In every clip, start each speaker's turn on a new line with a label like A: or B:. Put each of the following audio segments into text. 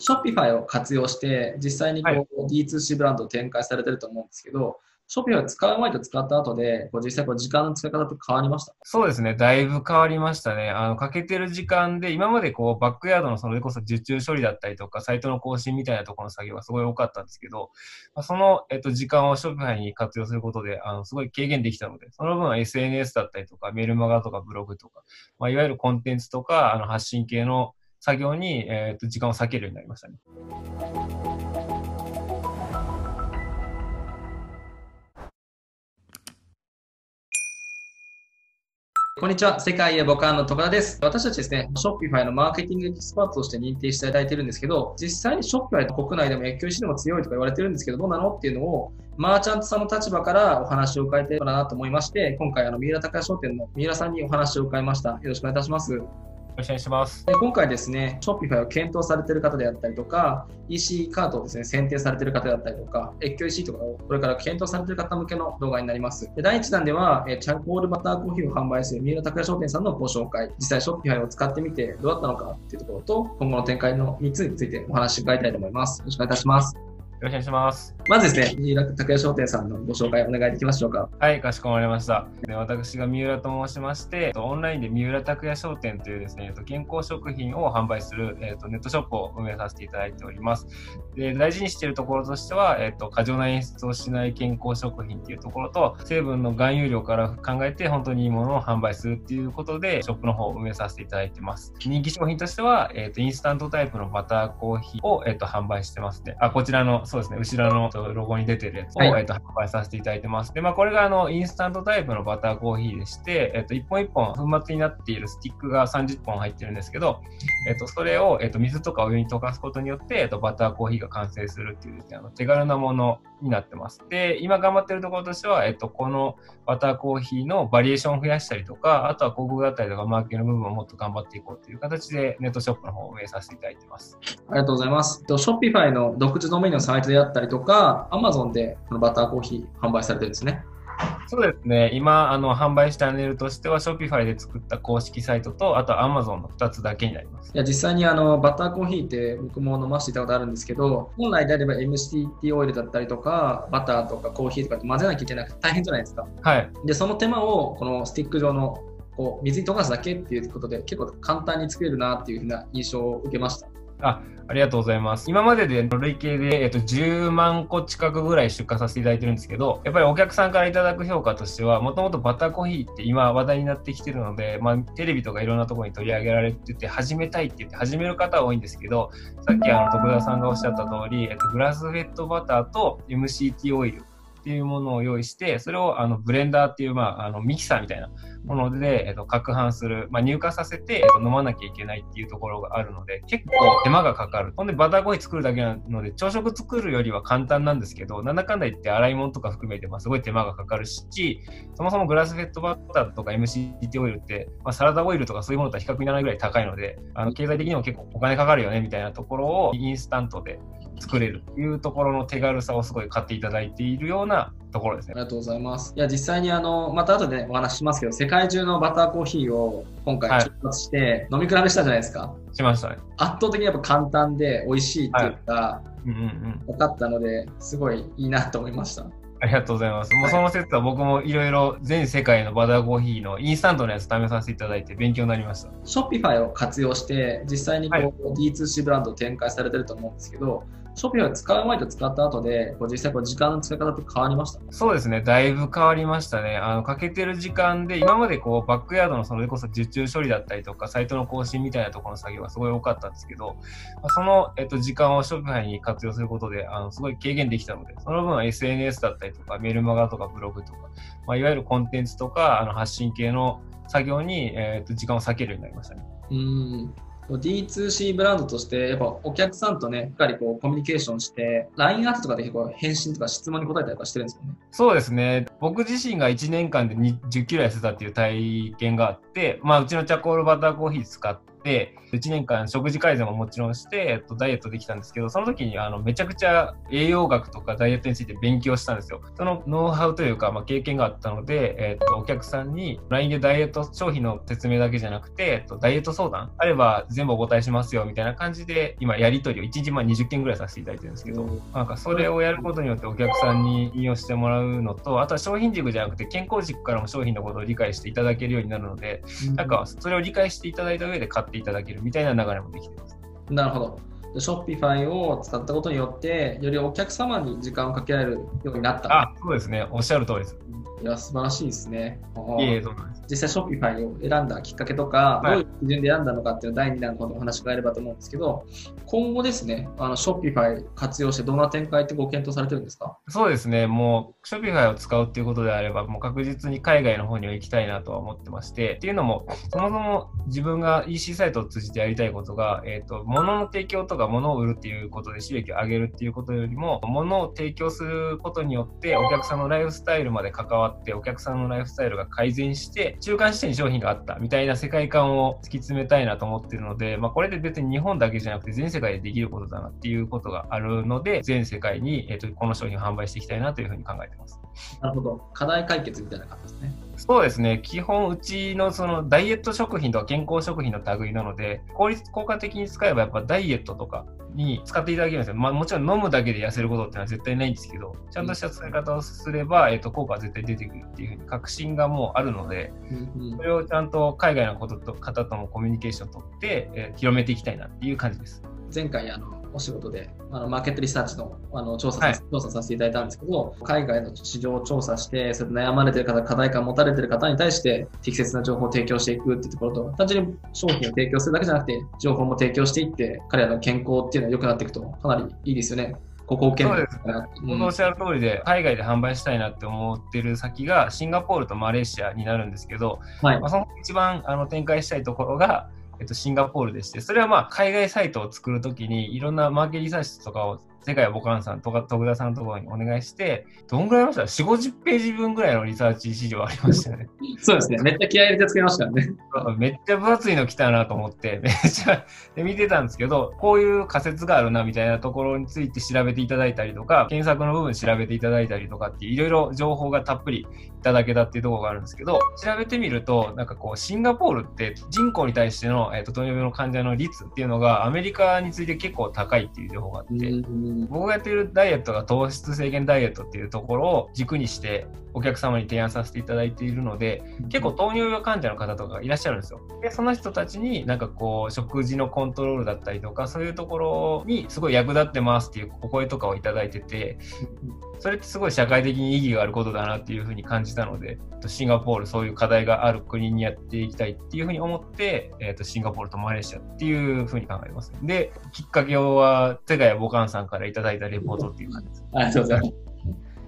A: Shopify を活用して実際にこう、はい、D2C ブランドを展開されてると思うんですけど、ショッピングは使う前と使った後で、こう実際こう時間の使い方って変わりました
B: そうですね。だいぶ変わりましたね。あの、かけてる時間で、今までこう、バックヤードのそれこそ受注処理だったりとか、サイトの更新みたいなところの作業がすごい多かったんですけど、まあ、その、えっと、時間をショッピファイに活用することで、あの、すごい軽減できたので、その分は SNS だったりとか、メールマガとかブログとか、まあ、いわゆるコンテンツとか、あの、発信系の作業に、えっと、時間を割けるようになりましたね。
A: こんにちは。世界へボカンの徳田です。私たちですね、Shopify のマーケティングエキスパートとして認定していただいてるんですけど、実際に Shopify 国内でも越境 c でも強いとか言われてるんですけど、どうなのっていうのを、マーチャントさんの立場からお話を伺えてるかなと思いまして、今回、あの、三浦高商店の三浦さんにお話を伺いました。よろしくお願いいたします。
B: ろしくお願いします。
A: で今回ですね、Shopify を検討されている方であったりとか、EC カードをですね、選定されている方であったりとか、越境 EC とかをこれから検討されている方向けの動画になります。で第1弾では、えチャンコールバターコーヒーを販売する三浦拓也商店さんのご紹介、実際 Shopify を使ってみてどうだったのかっていうところと、今後の展開の3つについてお話し伺いたいと思います。よろしくお願いいたします。
B: ろしくお願いします。
A: まずですね、三浦拓也商店さんのご紹介お願いできますでしょうか。
B: はい、かしこまりました。私が三浦と申しまして、オンラインで三浦拓也商店というですね、健康食品を販売する、えー、とネットショップを運営させていただいております。で大事にしているところとしては、えーと、過剰な演出をしない健康食品っていうところと、成分の含有量から考えて本当にいいものを販売するっていうことで、ショップの方を運営させていただいてます。人気商品としては、えーと、インスタントタイプのバターコーヒーを、えーと販売してますね。あ、こちらの、そうですね、後ろのとロゴに出てるやつを、はい、えっと、販売させていただいてます。で、まあ、これがあの、インスタントタイプのバターコーヒーでして、えっと、一本一本粉末になっているスティックが30本入ってるんですけど、えっと、それを、えっと、水とかお湯に溶かすことによって、えっと、バターコーヒーが完成するっていうですね、あの手軽なものになってます。で、今頑張ってるところとしては、えっと、このバターコーヒーのバリエーションを増やしたりとか、あとは広告だったりとか、マーケティングの部分をもっと頑張っていこうという形で、ネットショップの方を運営させていただいてます。
A: ありがとうございます。ショッピファイの独自ドメインのサイトであったりとか、アマゾンでこのバターコーヒー販売されてるんですね。
B: そうですね。今、あの、販売したネイルとしては、Shopify で作った公式サイトと、あと Amazon の2つだけになります。
A: いや、実際にあの、バターコーヒーって僕も飲ませていたことあるんですけど、本来であれば MCT オイルだったりとか、バターとかコーヒーとかって混ぜなきゃいけなくて大変じゃないですか。
B: はい。
A: で、その手間を、このスティック状のこう水に溶かすだけっていうことで結構簡単に作れるなっていうふうな印象を受けました。
B: あありがとうございます。今までで累計で、えっと、10万個近くぐらい出荷させていただいてるんですけど、やっぱりお客さんからいただく評価としては、もともとバターコーヒーって今話題になってきてるので、まあ、テレビとかいろんなところに取り上げられてて、始めたいって言って始める方は多いんですけど、さっきあの徳田さんがおっしゃった通り、えっと、グラスフェットバターと MCT オイルっていうものを用意して、それをあのブレンダーっていう、まあ、あのミキサーみたいなもので、えっと、攪拌する、まあ、乳化させて、えっと、飲まなきゃいけないっていうところがあるので、結構手間がかかる。ほんで、バターコーヒー作るだけなので、朝食作るよりは簡単なんですけど、なんだかんだ言って洗い物とか含めて、まあ、すごい手間がかかるし、そもそもグラスフェットバターとか MCT オイルって、まあ、サラダオイルとかそういうものとは比較にならないぐらい高いので、あの経済的にも結構お金かかるよねみたいなところをインスタントで作れるというところの手軽さをすごい買っていただいているようなところですね。
A: ありがとうございます。いや、実際にあの、また後でお話ししますけど、世界中のバターコーヒーを今回出発して飲み比べしたじゃないですか。は
B: い、しましたね。
A: 圧倒的にやっぱ簡単で美味しいっていうか、はい、うんうん、分かったので、すごいいいなと思いました。
B: ありがとうございます。もうその説は僕もいろいろ全世界のバターコーヒーのインスタントのやつ試させていただいて勉強になりました。
A: Shopify を活用して実際にこう、はい、D2C ブランドを展開されてると思うんですけど、 Shopify 使う前と使った後で、こう実際こう時間の使い方って変わりました？
B: そうですね、だいぶ変わりましたね。あのかけてる時間で、今までこうバックヤードのそれこそ受注処理だったりとか、サイトの更新みたいなところの作業がすごい多かったんですけど、まあ、その、えっと、時間を Shopify に活用することで、あのすごい軽減できたので、その分は SNS だったりとか、メールマガとかブログとか、まあ、いわゆるコンテンツとかあの発信系の作業に、えっと時間を割けるようになりましたね。
A: うん D2C ブランドとして、やっぱお客さんとね、しっかりこうコミュニケーションして、LINE アットとかで結構返信とか質問に答えたりとかしてるんですよね。
B: そうですね。僕自身が1年間で10キロ痩せたっていう体験があって、まあ、うちのチャコールバターコーヒー使って、1年間食事改善ももちろんして、えっと、ダイエットできたんですけど、その時にあのめちゃくちゃ栄養学とかダイエットについて勉強したんですよ。そのノウハウというか、まあ、経験があったので、えっと、お客さんに LINE でダイエット商品の説明だけじゃなくて、えっと、ダイエット相談あれば全部お答えしますよみたいな感じで、今やり取りを1日ま20件ぐらいさせていただいてるんですけど、なんかそれをやることによってお客さんに引用してもらうのと、あとは商品軸じゃなくて健康軸からも商品のことを理解していただけるようになるので、なんかそれを理解していただいた上で買っていただけるみたいな流れもできてます。
A: なるほど。ショッピファイを使ったことによって、よりお客様に時間をかけられるようになった。
B: あ、そうですね。おっしゃる通りです。
A: いや、素晴らしいですね。
B: いえ、そうなんです。
A: 実際、ショッピファイを選んだきっかけとか、はい、どういう基準で選んだのかっていう第2弾の方でお話があればと思うんですけど、今後ですね、あのショッピファイ活用してどんな展開ってご検討されてるんですか？
B: そうですね、もう、ショッピファイを使うっていうことであれば、もう確実に海外の方には行きたいなとは思ってまして、っていうのも、そもそも自分が EC サイトを通じてやりたいことが、えっ、ー、と、物の提供とか物を売るっていうことで収益を上げるっていうことよりも、物を提供することによって、お客さんのライフスタイルまで関わって、お客さんのライフスタイルが改善して、中間地点に商品があったみたいな世界観を突き詰めたいなと思ってるので、まあ、これで別に日本だけじゃなくて全世界でできることだなっていうことがあるので、全世界に、えーと、この商品を販売していきたいなというふうに考えてます。
A: なるほど。課題解決みたいな感じですね。
B: そうですね。基本、うちのそのダイエット食品とか健康食品の類なので、効率、効果的に使えばやっぱダイエットとかに使っていただけるんですよ。まあもちろん飲むだけで痩せることってのは絶対ないんですけど、ちゃんとした使い方をすれば、えっ、ー、と、効果は絶対出てくるっていうふうに確信がもうあるので、それをちゃんと海外のことと方ともコミュニケーションを取って、えー、広めていきたいなっていう感じです。
A: 前回あのお仕事であのマーケットリサーチのあの調査、はい、調査させていただいたんですけど、海外の市場を調査して、それで悩まれてる方、課題感を持たれてる方に対して適切な情報を提供していくっていうところと、単純に商品を提供するだけじゃなくて、情報も提供していって、彼らの健康っていうのが良くなっていくと、かなりいいですよね。ここをそうです
B: ね。おっしゃる通りで、海外で販売したいなって思ってる先が、シンガポールとマレーシアになるんですけど、はい、まあ、その一番あの展開したいところが、えっと、シンガポールでして、それはまあ、海外サイトを作るときに、いろんなマーケリサーチとかを世界はボカンさん、徳田さんのところにお願いして、どんぐらいありました ?4、50ページ分ぐらいのリサーチ資料ありましたね。
A: そうですね。めっちゃ気合入れて作りましたね。
B: めっちゃ分厚いの来たなと思って、めっちゃ見てたんですけど、こういう仮説があるなみたいなところについて調べていただいたりとか、検索の部分調べていただいたりとかっていろいろ情報がたっぷりいただけたっていうところがあるんですけど、調べてみると、なんかこう、シンガポールって人口に対しての、えーと、糖尿病の患者の率っていうのがアメリカについて結構高いっていう情報があって、僕がやってるダイエットが糖質制限ダイエットっていうところを軸にしてお客様に提案させていただいているので、結構糖尿病患者の方とかいらっしゃるんですよ。で、その人たちになんかこう、食事のコントロールだったりとか、そういうところにすごい役立ってますっていうお声とかをいただいてて、それってすごい社会的に意義があることだなっていうふうに感じたので、シンガポールそういう課題がある国にやっていきたいっていうふうに思って、えー、とシンガポールとマレーシアっていうふうに考えます。で、きっかけは、テガヤボカンさんからいただいたレポートっていう感じです。
A: ありがとうございます。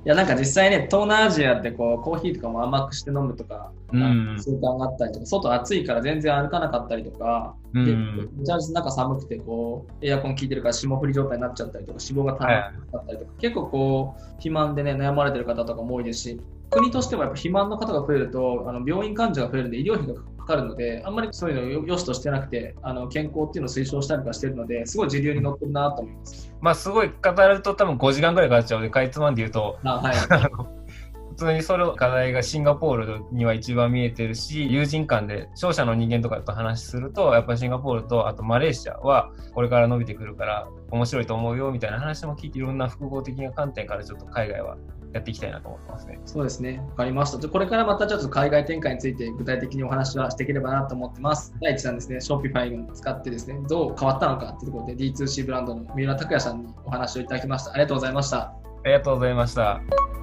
A: いやなんか実際ね、東南アジアってこうコーヒーとかも甘くして飲むとか、うん、習慣があったりとか、外暑いから全然歩かなかったりとか、うん、めちゃ中寒くてこうエアコン効いてるから霜降り状態になっちゃったりとか、脂肪が溜まったりとか、はい、結構こう肥満でね、悩まれてる方とかも多いですし、国としてもやっぱ肥満の方が増えると、あの病院患者が増えるんで医療費がかかるので、あんまりそういうのを良しとしてなくて、あの健康っていうのを推奨したりとかしてるので、すごい時流に乗ってるなと思います。
B: まあ、すごい語ると多分5時間ぐらいかかっちゃうので、かいつまんで言うと、あはい、普通にその課題がシンガポールには一番見えてるし、友人間で商社の人間とかと話すると、やっぱりシンガポールとあとマレーシアはこれから伸びてくるから面白いと思うよみたいな話も聞いて、いろんな複合的な観点からちょっと海外はやっていきたいなと思ってますね。
A: そうですね。わかりました。これからまたちょっと海外展開について具体的にお話はしていければなと思ってます。第一弾ですね、Shopify を使ってですね、どう変わったのかっていうところで D2C ブランドの三浦拓也さんにお話をいただきました。ありがとうございました。あ
B: りがとうございました。